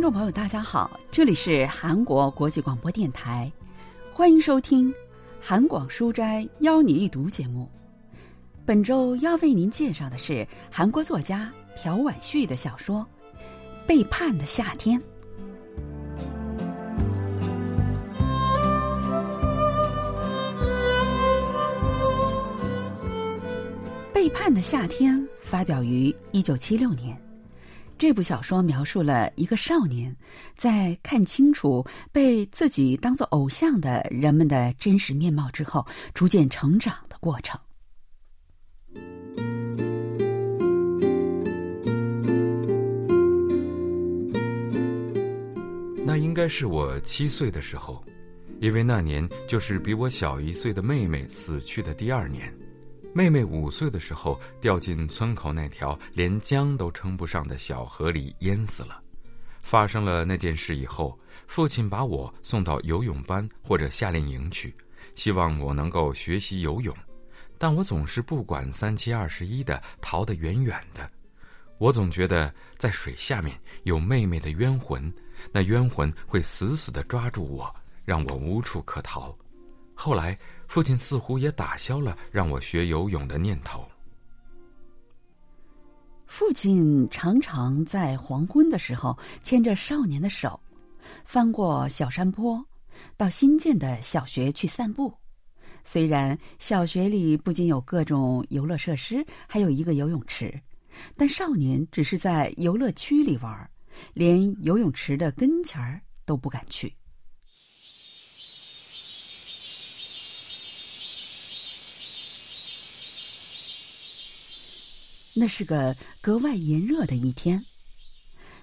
听众朋友，大家好，这里是韩国国际广播电台，欢迎收听《韩广书斋邀你一读》节目。本周要为您介绍的是韩国作家朴婉旭的小说《背叛的夏天》。《背叛的夏天》发表于一九七六年。这部小说描述了一个少年在看清楚被自己当作偶像的人们的真实面貌之后，逐渐成长的过程。那应该是我七岁的时候，因为那年就是比我小一岁的妹妹死去的第二年。妹妹五岁的时候掉进村口那条连江都称不上的小河里淹死了。发生了那件事以后，父亲把我送到游泳班或者夏令营去，希望我能够学习游泳。但我总是不管三七二十一的逃得远远的。我总觉得在水下面有妹妹的冤魂，那冤魂会死死地抓住我，让我无处可逃。后来。父亲似乎也打消了让我学游泳的念头。父亲常常在黄昏的时候牵着少年的手，翻过小山坡，到新建的小学去散步。虽然小学里不仅有各种游乐设施，还有一个游泳池，但少年只是在游乐区里玩，连游泳池的跟前儿都不敢去。那是个格外炎热的一天，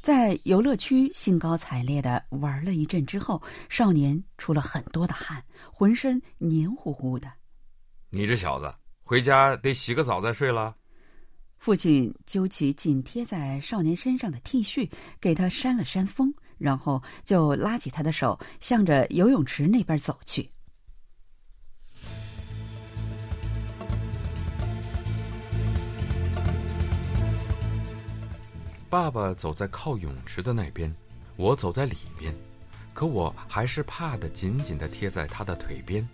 在游乐区兴高采烈的玩了一阵之后，少年出了很多的汗，浑身黏糊糊的。你这小子，回家得洗个澡再睡了。父亲揪起紧贴在少年身上的 T 恤，给他扇了扇风，然后就拉起他的手，向着游泳池那边走去。爸爸走在靠泳池的那边，我走在里面，可我还是怕的紧紧的贴在他的腿边。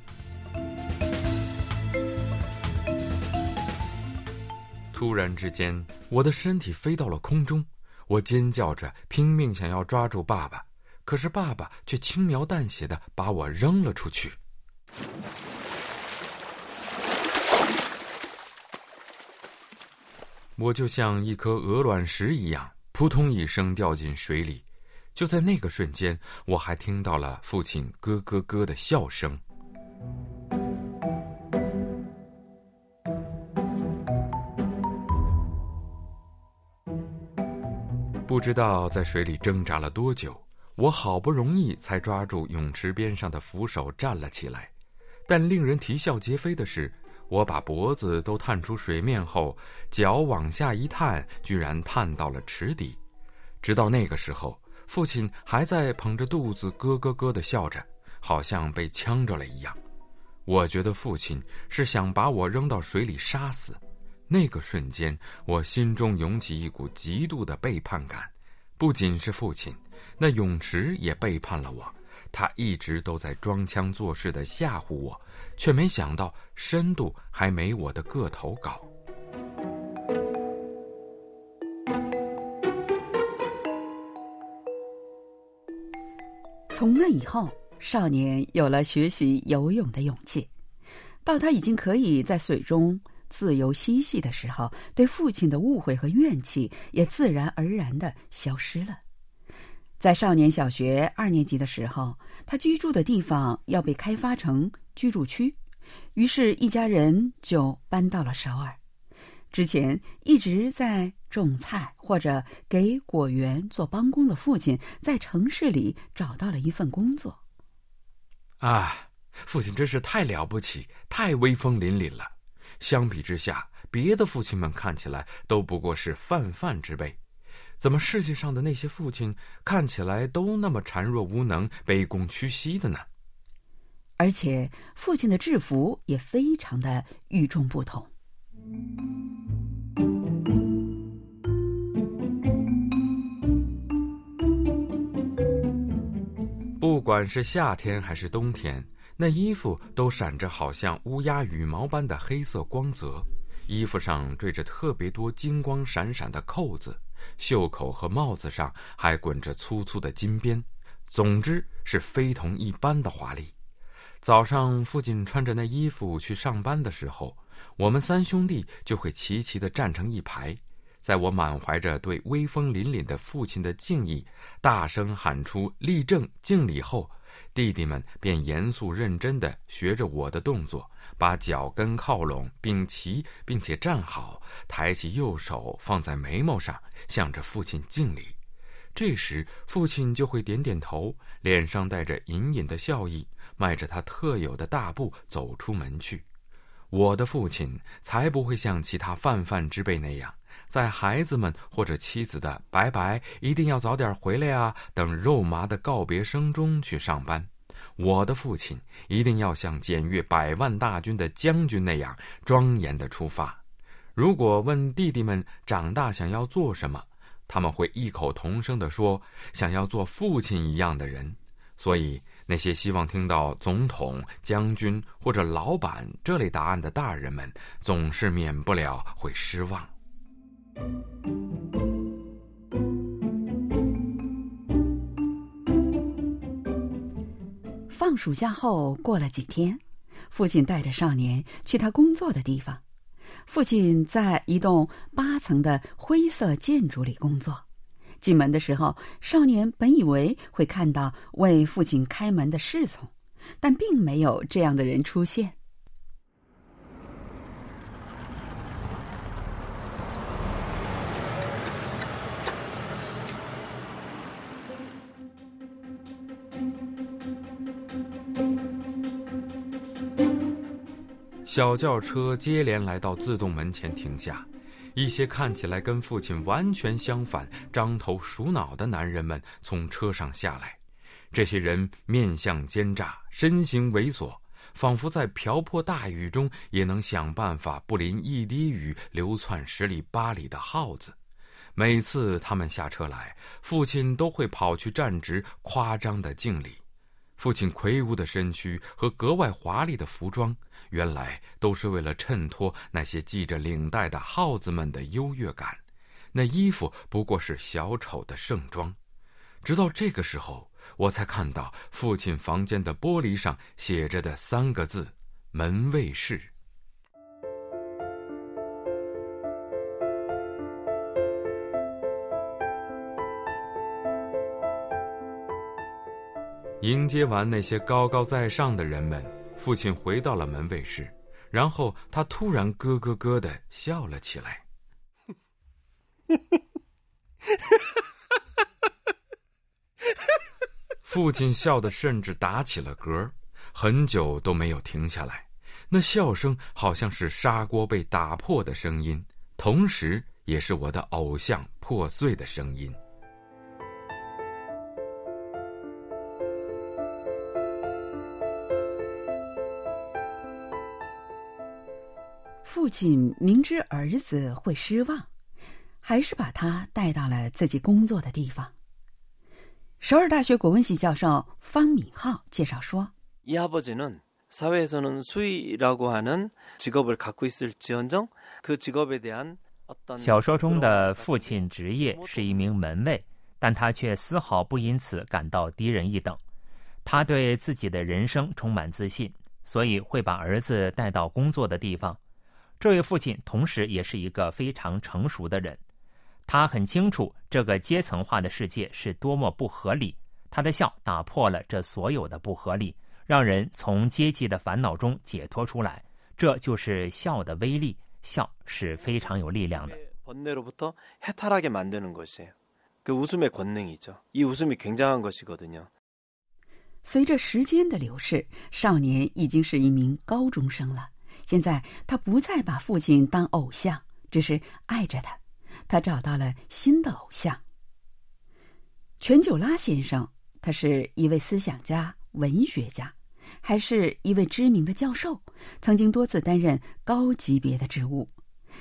突然之间，我的身体飞到了空中，我尖叫着拼命想要抓住爸爸，可是爸爸却轻描淡写的把我扔了出去。我就像一颗鹅卵石一样，扑通一声掉进水里。就在那个瞬间，我还听到了父亲咯咯咯的笑声。不知道在水里挣扎了多久，我好不容易才抓住泳池边上的扶手站了起来。但令人啼笑皆非的是。我把脖子都探出水面后，脚往下一探，居然探到了池底。直到那个时候，父亲还在捧着肚子咯咯咯的笑着，好像被呛着了一样。我觉得父亲是想把我扔到水里杀死。那个瞬间，我心中涌起一股极度的背叛感。不仅是父亲，那泳池也背叛了我。他一直都在装腔作势的吓唬我，却没想到深度还没我的个头高。从那以后，少年有了学习游泳的勇气。到他已经可以在水中自由嬉戏的时候，对父亲的误会和怨气也自然而然的消失了。在少年小学二年级的时候，他居住的地方要被开发成居住区，于是，一家人就搬到了首尔。之前一直在种菜或者给果园做帮工的父亲，在城市里找到了一份工作。啊，父亲真是太了不起，太威风凛凛了。相比之下，别的父亲们看起来都不过是泛泛之辈。怎么世界上的那些父亲看起来都那么孱弱无能、卑躬屈膝的呢？而且父亲的制服也非常的与众不同。不管是夏天还是冬天，那衣服都闪着好像乌鸦羽毛般的黑色光泽，衣服上缀着特别多金光闪闪的扣子，袖口和帽子上还滚着粗粗的金边，总之是非同一般的华丽。早上，父亲穿着那衣服去上班的时候，我们三兄弟就会齐齐地站成一排。在我满怀着对威风凛凛的父亲的敬意，大声喊出“立正，敬礼”后，弟弟们便严肃认真地学着我的动作，把脚跟靠拢，并齐，并且站好，抬起右手放在眉毛上，向着父亲敬礼。这时，父亲就会点点头，脸上带着隐隐的笑意。迈着他特有的大步走出门去，我的父亲才不会像其他泛泛之辈那样，在孩子们或者妻子的“拜拜，一定要早点回来啊”等肉麻的告别声中去上班。我的父亲一定要像检阅百万大军的将军那样庄严的出发。如果问弟弟们长大想要做什么，他们会异口同声地说：“想要做父亲一样的人。”所以。那些希望听到总统、将军或者老板这类答案的大人们，总是免不了会失望。暑假后过了几天，父亲带着少年去他工作的地方。父亲在一栋八层的灰色建筑里工作。进门的时候，少年本以为会看到为父亲开门的侍从，但并没有这样的人出现。小轿车接连来到自动门前停下。一些看起来跟父亲完全相反、獐头鼠脑的男人们从车上下来，这些人面相奸诈，身形猥琐，仿佛在瓢泼大雨中也能想办法不淋一滴雨流窜十里八里的耗子。每次他们下车来，父亲都会跑去站直，夸张的敬礼。父亲魁梧的身躯和格外华丽的服装。原来都是为了衬托那些系着领带的耗子们的优越感，那衣服不过是小丑的盛装。直到这个时候，我才看到父亲房间的玻璃上写着的三个字：“门卫室。”迎接完那些高高在上的人们。父亲回到了门卫室，然后他突然咯咯咯的笑了起来。父亲笑的甚至打起了嗝，很久都没有停下来。那笑声好像是砂锅被打破的声音，同时也是我的偶像破碎的声音。父亲明知儿子会失望，还是把他带到了自己工作的地方。首尔大学国文系教授方敏浩介绍说：“이아버지는사회에서는수의라고하는직업을갖고있을지언정그직업에대한小说中的父亲职业是一名门卫，但他却丝毫不因此感到低人一等。他对自己的人生充满自信，所以会把儿子带到工作的地方。” 这位父亲同时也是一个非常成熟的人，他很清楚这个阶层化的世界是多么不合理。他的笑打破了这所有的不合理，让人从阶级的烦恼中解脱出来。这就是笑的威力，笑是非常有力量的。随着时间的流逝，少年已经是一名高中生了。现在他不再把父亲当偶像，只是爱着他。他找到了新的偶像——全久拉先生。他是一位思想家、文学家，还是一位知名的教授，曾经多次担任高级别的职务。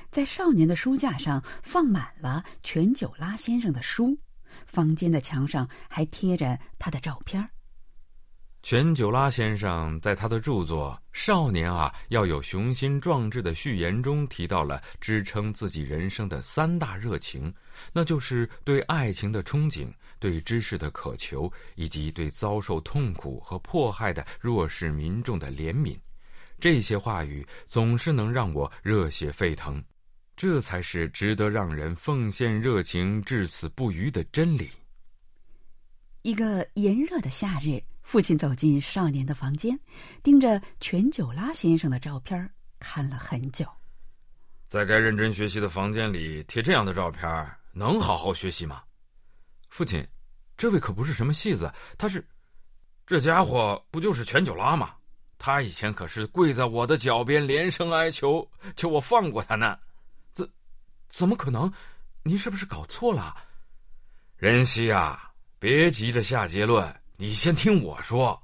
在少年的书架上放满了全久拉先生的书，房间的墙上还贴着他的照片全九拉先生在他的著作《少年啊要有雄心壮志》的序言中提到了支撑自己人生的三大热情，那就是对爱情的憧憬、对知识的渴求，以及对遭受痛苦和迫害的弱势民众的怜悯。这些话语总是能让我热血沸腾，这才是值得让人奉献热情至死不渝的真理。一个炎热的夏日。父亲走进少年的房间，盯着全九拉先生的照片看了很久。在该认真学习的房间里贴这样的照片，能好好学习吗？父亲，这位可不是什么戏子，他是，这家伙不就是全九拉吗？他以前可是跪在我的脚边，连声哀求，求我放过他呢。怎，怎么可能？您是不是搞错了？仁熙啊，别急着下结论。你先听我说。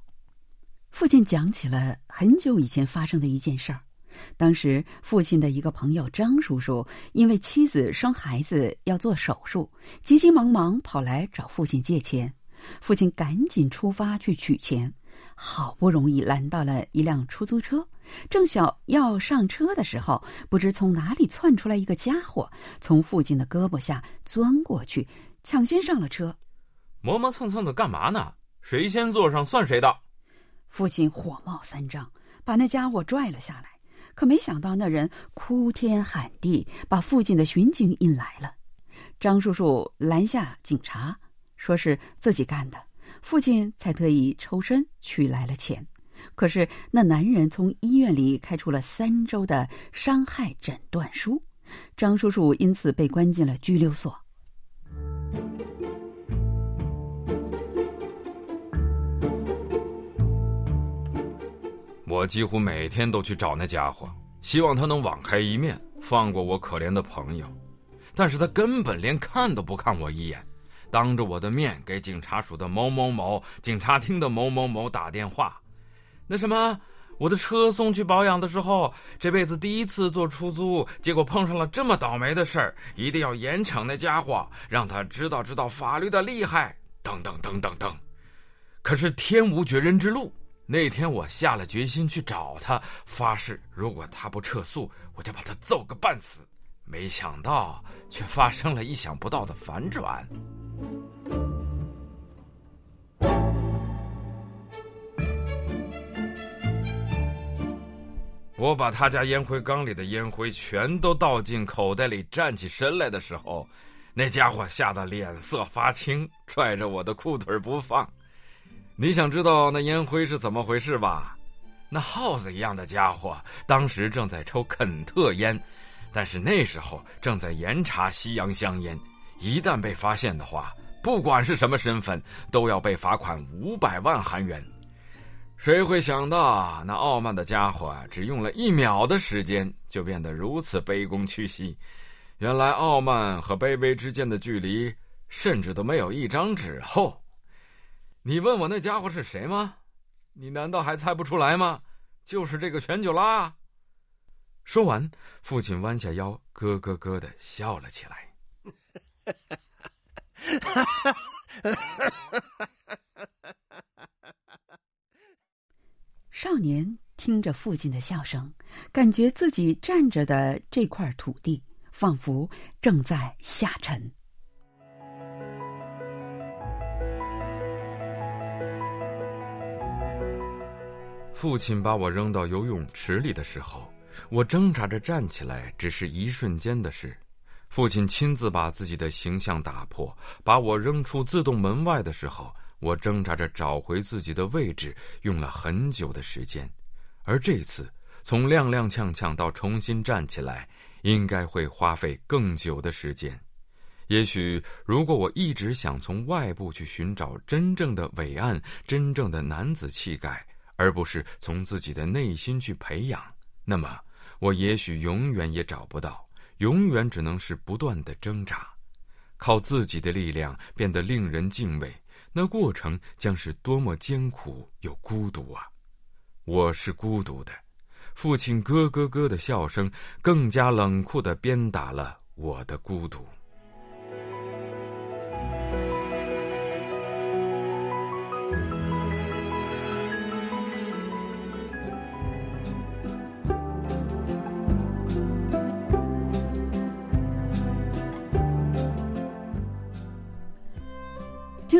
父亲讲起了很久以前发生的一件事儿。当时，父亲的一个朋友张叔叔因为妻子生孩子要做手术，急急忙忙跑来找父亲借钱。父亲赶紧出发去取钱，好不容易拦到了一辆出租车，正想要上车的时候，不知从哪里窜出来一个家伙，从父亲的胳膊下钻过去，抢先上了车。磨磨蹭蹭的干嘛呢？谁先坐上算谁的。父亲火冒三丈，把那家伙拽了下来。可没想到那人哭天喊地，把附近的巡警引来了。张叔叔拦下警察，说是自己干的。父亲才特意抽身取来了钱。可是那男人从医院里开出了三周的伤害诊断书，张叔叔因此被关进了拘留所。我几乎每天都去找那家伙，希望他能网开一面，放过我可怜的朋友。但是他根本连看都不看我一眼，当着我的面给警察署的某某某、警察厅的某某某打电话。那什么，我的车送去保养的时候，这辈子第一次坐出租，结果碰上了这么倒霉的事儿，一定要严惩那家伙，让他知道知道法律的厉害。等等等等等。可是天无绝人之路。那天我下了决心去找他，发誓如果他不撤诉，我就把他揍个半死。没想到却发生了意想不到的反转。我把他家烟灰缸里的烟灰全都倒进口袋里，站起身来的时候，那家伙吓得脸色发青，拽着我的裤腿不放。你想知道那烟灰是怎么回事吧？那耗子一样的家伙当时正在抽肯特烟，但是那时候正在严查西洋香烟，一旦被发现的话，不管是什么身份，都要被罚款五百万韩元。谁会想到那傲慢的家伙只用了一秒的时间就变得如此卑躬屈膝？原来傲慢和卑微之间的距离，甚至都没有一张纸厚。你问我那家伙是谁吗？你难道还猜不出来吗？就是这个全九拉。说完，父亲弯下腰，咯咯咯的笑了起来。少年听着父亲的笑声，感觉自己站着的这块土地仿佛正在下沉。父亲把我扔到游泳池里的时候，我挣扎着站起来，只是一瞬间的事。父亲亲自把自己的形象打破，把我扔出自动门外的时候，我挣扎着找回自己的位置，用了很久的时间。而这次从踉踉跄跄到重新站起来，应该会花费更久的时间。也许，如果我一直想从外部去寻找真正的伟岸、真正的男子气概，而不是从自己的内心去培养，那么我也许永远也找不到，永远只能是不断的挣扎，靠自己的力量变得令人敬畏，那过程将是多么艰苦又孤独啊！我是孤独的，父亲咯咯咯的笑声更加冷酷的鞭打了我的孤独。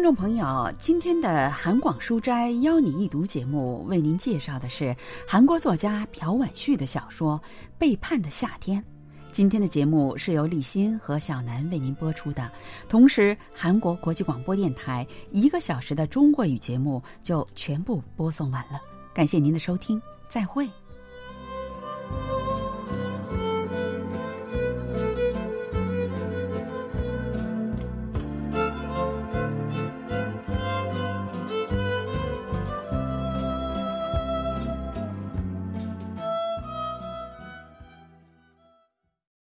听众朋友，今天的韩广书斋邀你一读节目，为您介绍的是韩国作家朴婉旭的小说《背叛的夏天》。今天的节目是由立新和小南为您播出的，同时韩国国际广播电台一个小时的中国语节目就全部播送完了。感谢您的收听，再会。